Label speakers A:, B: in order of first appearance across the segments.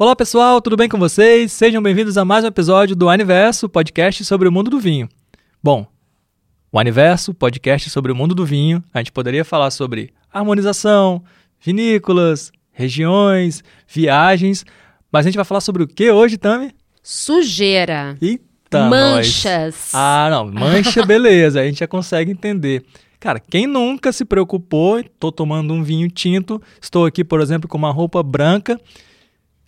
A: Olá pessoal, tudo bem com vocês? Sejam bem-vindos a mais um episódio do Aniverso, podcast sobre o mundo do vinho. Bom, o Aniverso, podcast sobre o mundo do vinho, a gente poderia falar sobre harmonização, vinícolas, regiões, viagens, mas a gente vai falar sobre o que hoje, Tami?
B: Sujeira.
A: Eita,
B: Manchas.
A: nós. Ah, não, mancha, beleza, a gente já consegue entender. Cara, quem nunca se preocupou, estou tomando um vinho tinto, estou aqui, por exemplo, com uma roupa branca,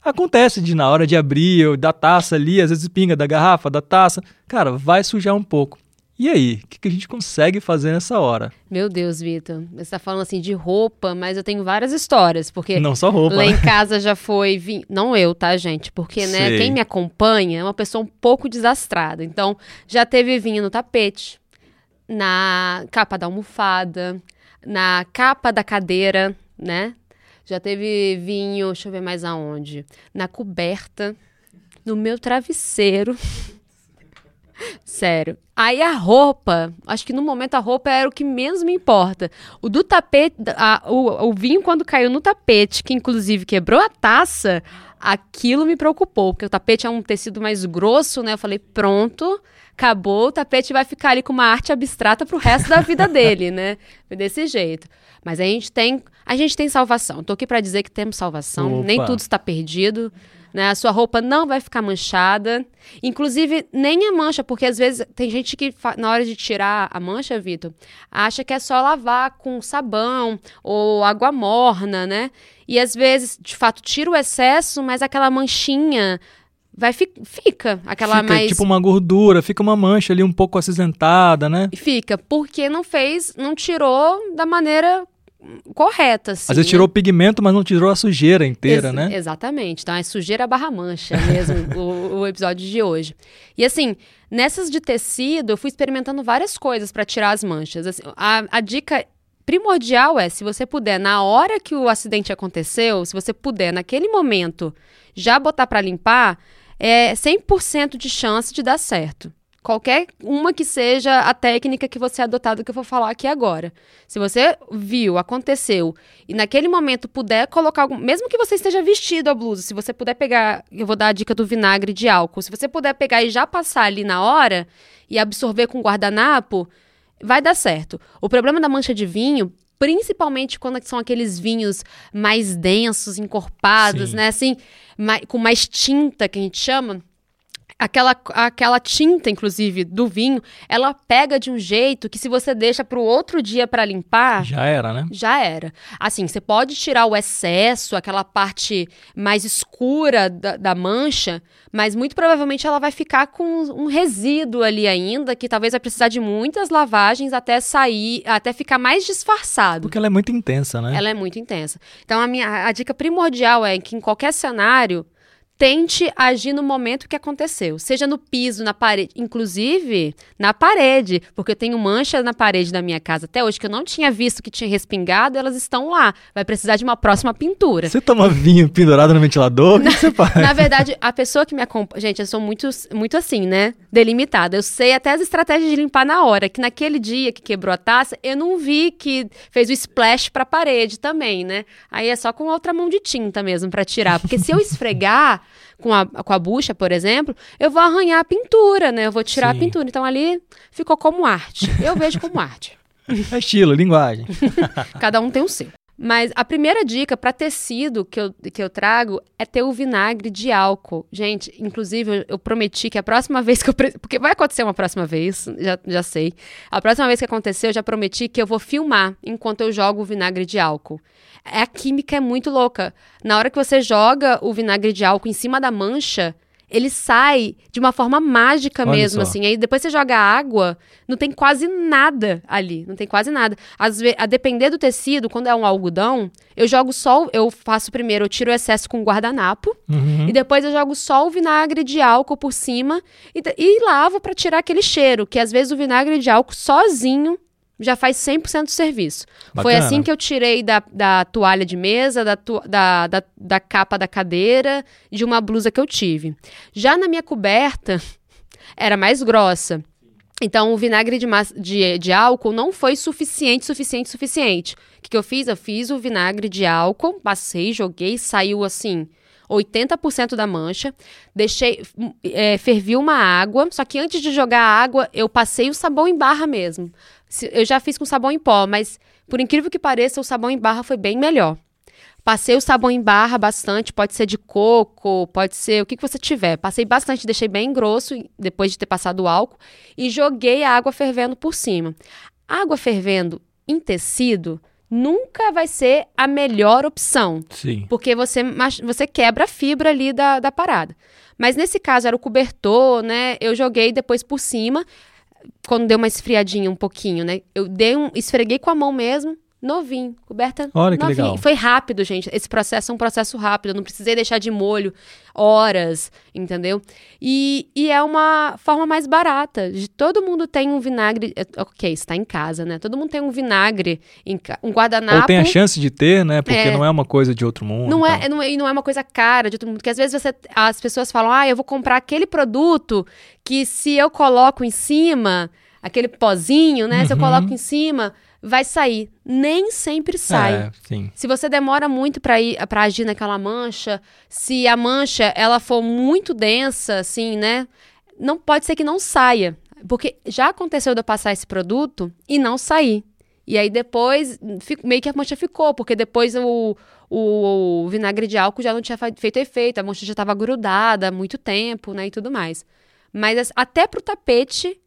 A: Acontece de na hora de abrir, da taça ali, às vezes pinga da garrafa, da taça. Cara, vai sujar um pouco. E aí, o que, que, a gente consegue fazer nessa hora?
B: Meu Deus, Vitor, você está falando assim de roupa, mas eu tenho várias histórias, porque
A: não só roupa.
B: Lá
A: né?
B: em casa já foi, vim... não eu, tá, gente? Porque né,
A: Sei.
B: quem me acompanha é uma pessoa um pouco desastrada. Então, já teve vinho no tapete, na capa da almofada, na capa da cadeira, né? Já teve vinho, deixa eu ver mais aonde. Na coberta, no meu travesseiro. Sério. Aí a roupa, acho que no momento a roupa era o que menos me importa. O do tapete, a, o, o vinho quando caiu no tapete, que inclusive quebrou a taça, aquilo me preocupou, porque o tapete é um tecido mais grosso, né? Eu falei, pronto, acabou, o tapete vai ficar ali com uma arte abstrata pro resto da vida dele, né? Foi desse jeito. Mas a gente tem, a gente tem salvação. Tô aqui para dizer que temos salvação,
A: Opa.
B: nem tudo está perdido. Né? A sua roupa não vai ficar manchada. Inclusive, nem a mancha, porque às vezes tem gente que, na hora de tirar a mancha, Vitor, acha que é só lavar com sabão ou água morna, né? E às vezes, de fato, tira o excesso, mas aquela manchinha vai fi fica aquela
A: fica
B: mais
A: tipo uma gordura, fica uma mancha ali um pouco acinzentada, né?
B: fica porque não fez, não tirou da maneira correta, assim.
A: Às vezes tirou o pigmento, mas não tirou a sujeira inteira,
B: Ex
A: né?
B: Exatamente. Então é sujeira barra mancha mesmo o, o, episódio de hoje. E assim, nessas de tecido, eu fui experimentando várias coisas para tirar as manchas. Assim, a, a dica primordial é, se você puder, na hora que o acidente aconteceu, se você puder, naquele momento, já botar para limpar, é 100% de chance de dar certo. Qualquer uma que seja a técnica que você adotar do que eu vou falar aqui agora. Se você viu, aconteceu, e naquele momento puder colocar algum. Mesmo que você esteja vestido a blusa, se você puder pegar. Eu vou dar a dica do vinagre de álcool. Se você puder pegar e já passar ali na hora e absorver com guardanapo, vai dar certo. O problema da mancha de vinho. Principalmente quando são aqueles vinhos mais densos, encorpados,
A: Sim.
B: né? Assim, mai- com mais tinta, que a gente chama aquela, aquela tinta, inclusive, do vinho, ela pega de um jeito que se você deixa para o outro dia para limpar,
A: Já era, né?
B: já era. Assim, você pode tirar o excesso, aquela parte mais escura da, da mancha, mas muito provavelmente ela vai ficar com um resíduo ali ainda, que talvez vai precisar de muitas lavagens até sair, até ficar mais disfarçado.
A: Porque ela é muito intensa, né?
B: Ela é muito intensa. Então, a, minha, a dica primordial é que em qualquer cenário, tente agir no momento que aconteceu. Seja no piso, na parede. Inclusive, na parede. Porque eu tenho manchas na parede da minha casa até hoje que eu não tinha visto que tinha respingado, elas estão lá. Vai precisar de uma próxima pintura.
A: Você toma vinho pendurado no ventilador? O que, você faz?
B: Na verdade, a pessoa que me acompanha. Gente, eu sou muito, muito assim, né? Delimitada. Eu sei até as estratégias de limpar na hora. Que naquele dia que quebrou a taça, eu não vi que fez o splash pra parede também, né? Aí é só com outra mão de tinta mesmo pra tirar. Porque se eu esfregar com a, com a bucha, por exemplo, eu vou arranhar a pintura, né? Eu vou tirar
A: Sim.
B: a pintura. Então ali ficou como arte. Eu vejo como arte.
A: É estilo, linguagem.
B: Cada um tem o seu. Mas a primeira dica para tecido que eu, que eu trago é ter o vinagre de álcool. Gente, inclusive, eu, eu prometi que a próxima vez que eu. pre- Porque vai acontecer uma próxima vez, já, já sei. A próxima vez que acontecer, eu já prometi que eu vou filmar enquanto eu jogo o vinagre de álcool. É, a química é muito louca. Na hora que você joga o vinagre de álcool em cima da mancha, ele sai de uma forma mágica
A: Olha
B: mesmo,
A: só.
B: assim. Aí depois você joga água, não tem quase nada ali. Não tem quase nada. Às vezes, a depender do tecido, quando é um algodão, eu jogo só. Eu faço primeiro, eu tiro o excesso com guardanapo.
A: Uhum.
B: E depois eu jogo só o vinagre de álcool por cima e, e lavo pra tirar aquele cheiro, que às vezes o vinagre de álcool sozinho já faz 100% do serviço. Foi
A: Bacana.
B: assim que eu tirei da, da toalha de mesa, da, tu- da, da, da capa da cadeira, de uma blusa que eu tive. Já na minha coberta, era mais grossa. Então, o vinagre de, de, de álcool não foi suficiente, suficiente, suficiente. O que, que eu fiz? Eu fiz o vinagre de álcool, passei, joguei, saiu assim, 80% da mancha, deixei, é, fervi uma água, só que antes de jogar a água, eu passei o sabão em barra mesmo. Eu já fiz com sabão em pó, mas por incrível que pareça, o sabão em barra foi bem melhor. Passei o sabão em barra bastante, pode ser de coco, pode ser o que, que você tiver. Passei bastante, deixei bem grosso depois de ter passado o álcool e joguei a água fervendo por cima. Água fervendo em tecido nunca vai ser a melhor opção.
A: Sim.
B: Porque você, você quebra a fibra ali da, da parada. Mas nesse caso era o cobertor, né? Eu joguei depois por cima, quando deu uma esfriadinha um pouquinho, né? Eu dei um, esfreguei com a mão mesmo, novinho, coberta
A: Olha que
B: novinha.
A: legal.
B: Foi rápido, gente. Esse processo é um processo rápido. Eu não precisei deixar de molho horas, entendeu? E, e é uma forma mais barata. De, todo mundo tem um vinagre. é, Ok, está em casa, né? Todo mundo tem um vinagre, em, um guardanapo.
A: Ou tem a chance de ter, né? Porque
B: É.
A: não é uma coisa de outro mundo.
B: Não
A: e
B: é,
A: tal.
B: não é, e não é uma coisa cara de todo mundo. Porque às vezes você, as pessoas falam, ah, eu vou comprar aquele produto que se eu coloco em cima, aquele pozinho, né? Se eu
A: Uhum.
B: coloco em cima, vai sair. Nem sempre sai.
A: É.
B: Se você demora muito para ir para agir naquela mancha, se a mancha ela for muito densa, assim, né? Não pode ser que não saia, porque já aconteceu de eu passar esse produto e não sair. E aí depois fi- meio que a mancha ficou, porque depois o, o, o vinagre de álcool já não tinha feito efeito, a mancha já estava grudada há muito tempo, né, e tudo mais. Mas as- até pro tapete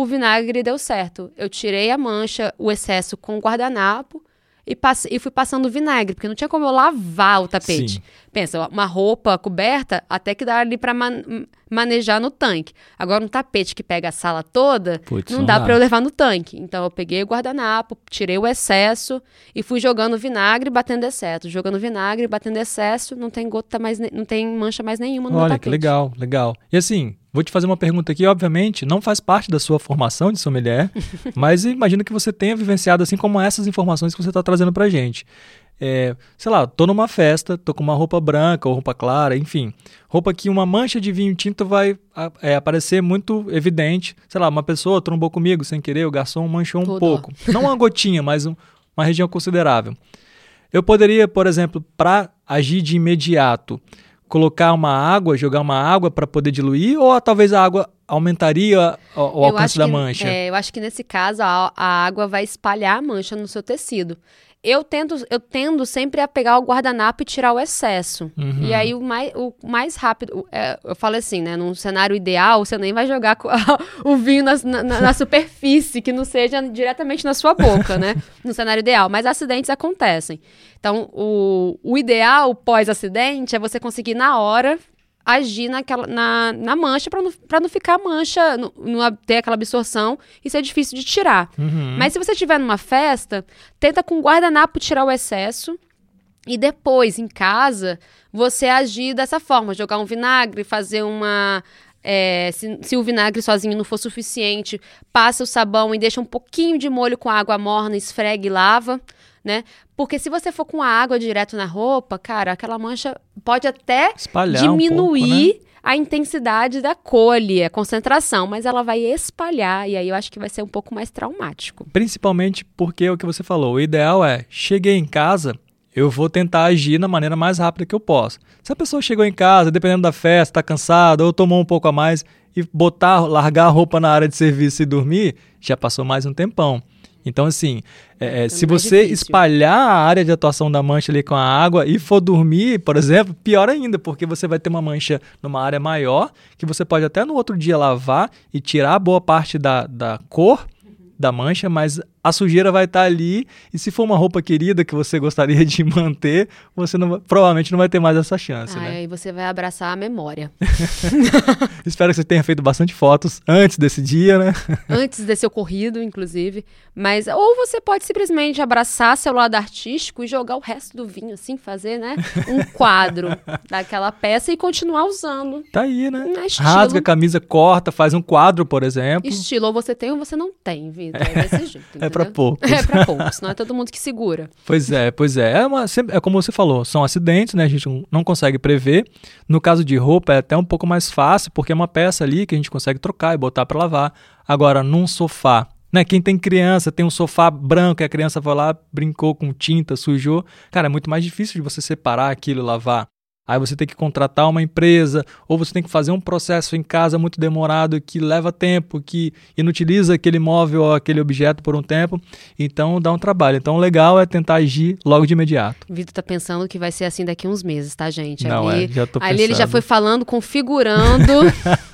B: o vinagre deu certo. Eu tirei a mancha, o excesso com o guardanapo e, passe- e fui passando vinagre, porque não tinha como eu lavar o tapete.
A: Sim.
B: Pensa, uma roupa coberta, até que dá ali pra man- manejar no tanque. Agora, um tapete que pega a sala toda,
A: Putz,
B: não,
A: não
B: dá
A: dá.
B: pra eu levar no tanque. Então, eu peguei o guardanapo, tirei o excesso e fui jogando vinagre, batendo excesso. Jogando vinagre, batendo excesso, não tem gota mais, não tem mancha mais nenhuma no
A: Olha,
B: tapete.
A: que legal, legal. E assim, vou te fazer uma pergunta aqui, obviamente, não faz parte da sua formação de sommelier, mas imagino que você tenha vivenciado assim como essas informações que você está trazendo pra gente. É, sei lá, tô numa festa, tô com uma roupa branca ou roupa clara, enfim. Roupa que uma mancha de vinho tinto vai é, aparecer muito evidente. Sei lá, uma pessoa trombou comigo sem querer, o garçom manchou um pouco. Não uma gotinha, mas um- uma região considerável. Eu poderia, por exemplo, para agir de imediato, colocar uma água, jogar uma água para poder diluir, ou talvez a água aumentaria o, o alcance da
B: que-
A: mancha?
B: é, eu acho que nesse caso a, a água vai espalhar a mancha no seu tecido. Eu tento, eu tendo sempre a pegar o guardanapo e tirar o excesso.
A: Uhum.
B: E aí o mais, o mais rápido, é, eu falo assim, né? Num cenário ideal, você nem vai jogar o vinho na, na- na superfície, que não seja diretamente na sua boca, né? No cenário ideal. Mas acidentes acontecem. Então, o, o ideal pós-acidente é você conseguir na hora agir naquela, na, na mancha para não, pra não ficar mancha, não, não ter aquela absorção e ser difícil de tirar.
A: Uhum.
B: Mas se você estiver numa festa, tenta com guardanapo tirar o excesso e depois, em casa, você agir dessa forma, jogar um vinagre, fazer uma. é, se, se o vinagre sozinho não for suficiente, passa o sabão e deixa um pouquinho de molho com água morna, esfrega e lava, né? Porque se você for com a água direto na roupa, cara, aquela mancha pode até
A: Espalhar um
B: diminuir
A: pouco, né?
B: a intensidade da colhe, a concentração, mas ela vai espalhar e aí eu acho que vai ser um pouco mais traumático.
A: Principalmente porque é o que você falou. O ideal é, cheguei em casa, eu vou tentar agir da maneira mais rápida que eu posso. Se a pessoa chegou em casa, dependendo da festa, tá cansada ou tomou um pouco a mais e botar, largar a roupa na área de serviço e dormir, já passou mais um tempão. Então, assim, é, é, se
B: mais
A: você
B: difícil.
A: espalhar a área de atuação da mancha ali com a água e for dormir, por exemplo, pior ainda, porque você vai ter uma mancha numa área maior, que você pode até no outro dia lavar e tirar boa parte da, da cor da mancha, mas a sujeira vai estar ali e se for uma roupa querida que você gostaria de manter, você não, provavelmente não vai ter mais essa chance,
B: Ai,
A: né?
B: Aí você vai abraçar a memória.
A: Espero que você tenha feito bastante fotos antes desse dia, né?
B: Antes desse ocorrido, inclusive. Mas, ou você pode simplesmente abraçar seu lado artístico e jogar o resto do vinho, assim, fazer, né? Um quadro daquela peça e continuar usando.
A: Tá aí, né?
B: É estilo.
A: Rasga a camisa, corta, faz um quadro, por exemplo.
B: Estilo, ou você tem ou você não tem, Vitor. É desse jeito.
A: É pra
B: entendeu?
A: poucos.
B: É pra poucos, não é todo mundo que segura.
A: Pois é, pois é. É, uma, é como você falou, são acidentes, né? A gente não- não consegue prever. No caso de roupa é até um pouco mais fácil, porque é uma peça ali que a gente consegue trocar e botar para lavar. Agora, num sofá, né? Quem tem criança, tem um sofá branco e a criança vai lá, brincou com tinta, sujou. Cara, é muito mais difícil de você separar aquilo e lavar. Aí você tem que contratar uma empresa, ou você tem que fazer um processo em casa muito demorado que leva tempo, que inutiliza aquele móvel ou aquele objeto por um tempo, então dá um trabalho. Então o legal é tentar agir logo de imediato.
B: O Vitor tá pensando que vai ser assim daqui uns meses, tá, gente?
A: Não,
B: ali,
A: é, já tô
B: ali ele já foi falando, configurando.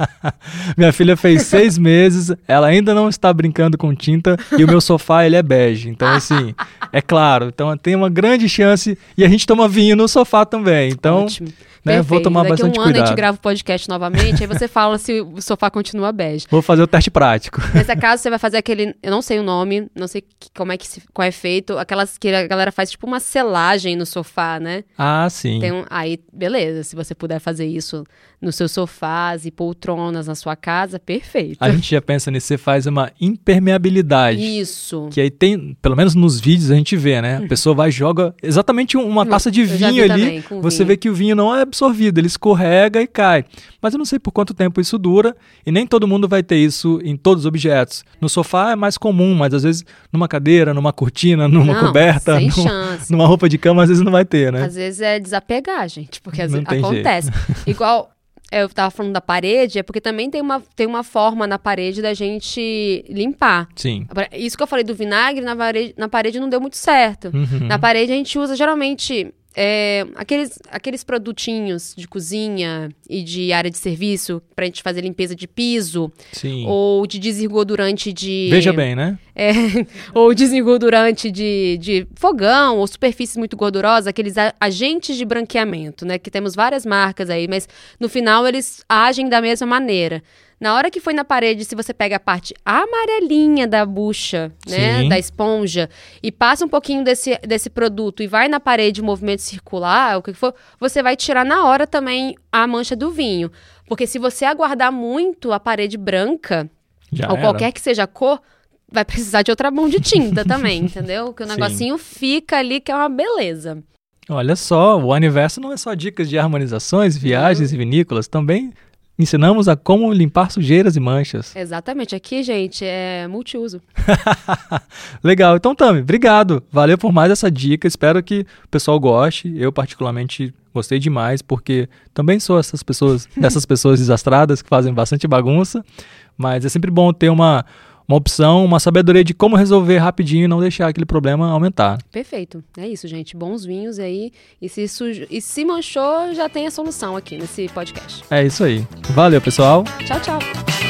A: Minha filha fez seis meses, ela ainda não está brincando com tinta e o meu sofá ele é bege. Então, assim, é claro. Então tem uma grande chance. E a gente toma vinho no sofá também. Então,
B: Ótimo.
A: Né, vou tomar
B: Daqui
A: bastante
B: um ano a gente grava o podcast novamente, aí você fala se o sofá continua bege.
A: Vou fazer o teste prático.
B: Nesse caso, você vai fazer aquele. Eu não sei o nome, não sei como é que se, qual é feito. Aquelas que a galera faz tipo uma selagem no sofá, né?
A: Ah, sim.
B: Tem um- aí, beleza. Se você puder fazer isso nos seus sofás e poltronas na sua casa, perfeito.
A: A gente já pensa nisso, você faz uma impermeabilidade.
B: Isso.
A: Que aí tem, pelo menos nos vídeos a gente vê, né? A pessoa vai e joga exatamente um- uma taça de vinho
B: vi
A: ali.
B: também,
A: Você
B: vinho.
A: vê que o vinho não é absorvido, ele escorrega e cai. Mas eu não sei por quanto tempo isso dura e nem todo mundo vai ter isso em todos os objetos. No sofá é mais comum, mas às vezes numa cadeira, numa cortina, numa
B: Não,
A: coberta, num- numa roupa de cama, às vezes não vai ter, né?
B: Às vezes é desapegar, gente, porque às vezes acontece. Igual é, eu tava falando da parede, é porque também tem uma, tem uma forma na parede da gente limpar.
A: Sim.
B: Isso que eu falei do vinagre, na parede, na parede não deu muito certo.
A: Uhum.
B: Na parede a gente usa geralmente é, aqueles, aqueles produtinhos de cozinha e de área de serviço pra gente fazer limpeza de piso
A: Sim.
B: ou de desengordurante de.
A: Veja bem, né?
B: É, ou desengordurante de, de fogão ou superfícies muito gordurosas, aqueles a- agentes de branqueamento, né? Que temos várias marcas aí, mas no final eles agem da mesma maneira. Na hora que foi na parede, se você pega a parte amarelinha da bucha, né,
A: Sim.
B: da esponja, e passa um pouquinho desse, desse produto e vai na parede movimento circular, o que for, você vai tirar na hora também a mancha do vinho. Porque se você aguardar muito a parede branca,
A: Já
B: ou
A: era.
B: qualquer que seja a cor, vai precisar de outra mão de tinta também, entendeu? Que o
A: Sim.
B: negocinho fica ali que é uma beleza.
A: Olha só, o Aniverso não é só dicas de harmonizações, viagens e vinícolas, também ensinamos a como limpar sujeiras e manchas.
B: Exatamente. Aqui, gente, é multiuso.
A: Legal, então Tami, obrigado. Valeu por mais essa dica. Espero que o pessoal goste. Eu particularmente gostei demais porque também sou essas pessoas, dessas pessoas desastradas que fazem bastante bagunça, mas é sempre bom ter uma uma opção, uma sabedoria de como resolver rapidinho e não deixar aquele problema aumentar.
B: Perfeito. É isso, gente. Bons vinhos aí. E se, sujo... e se manchou, já tem a solução aqui nesse podcast.
A: É isso aí. Valeu, pessoal.
B: Tchau, tchau.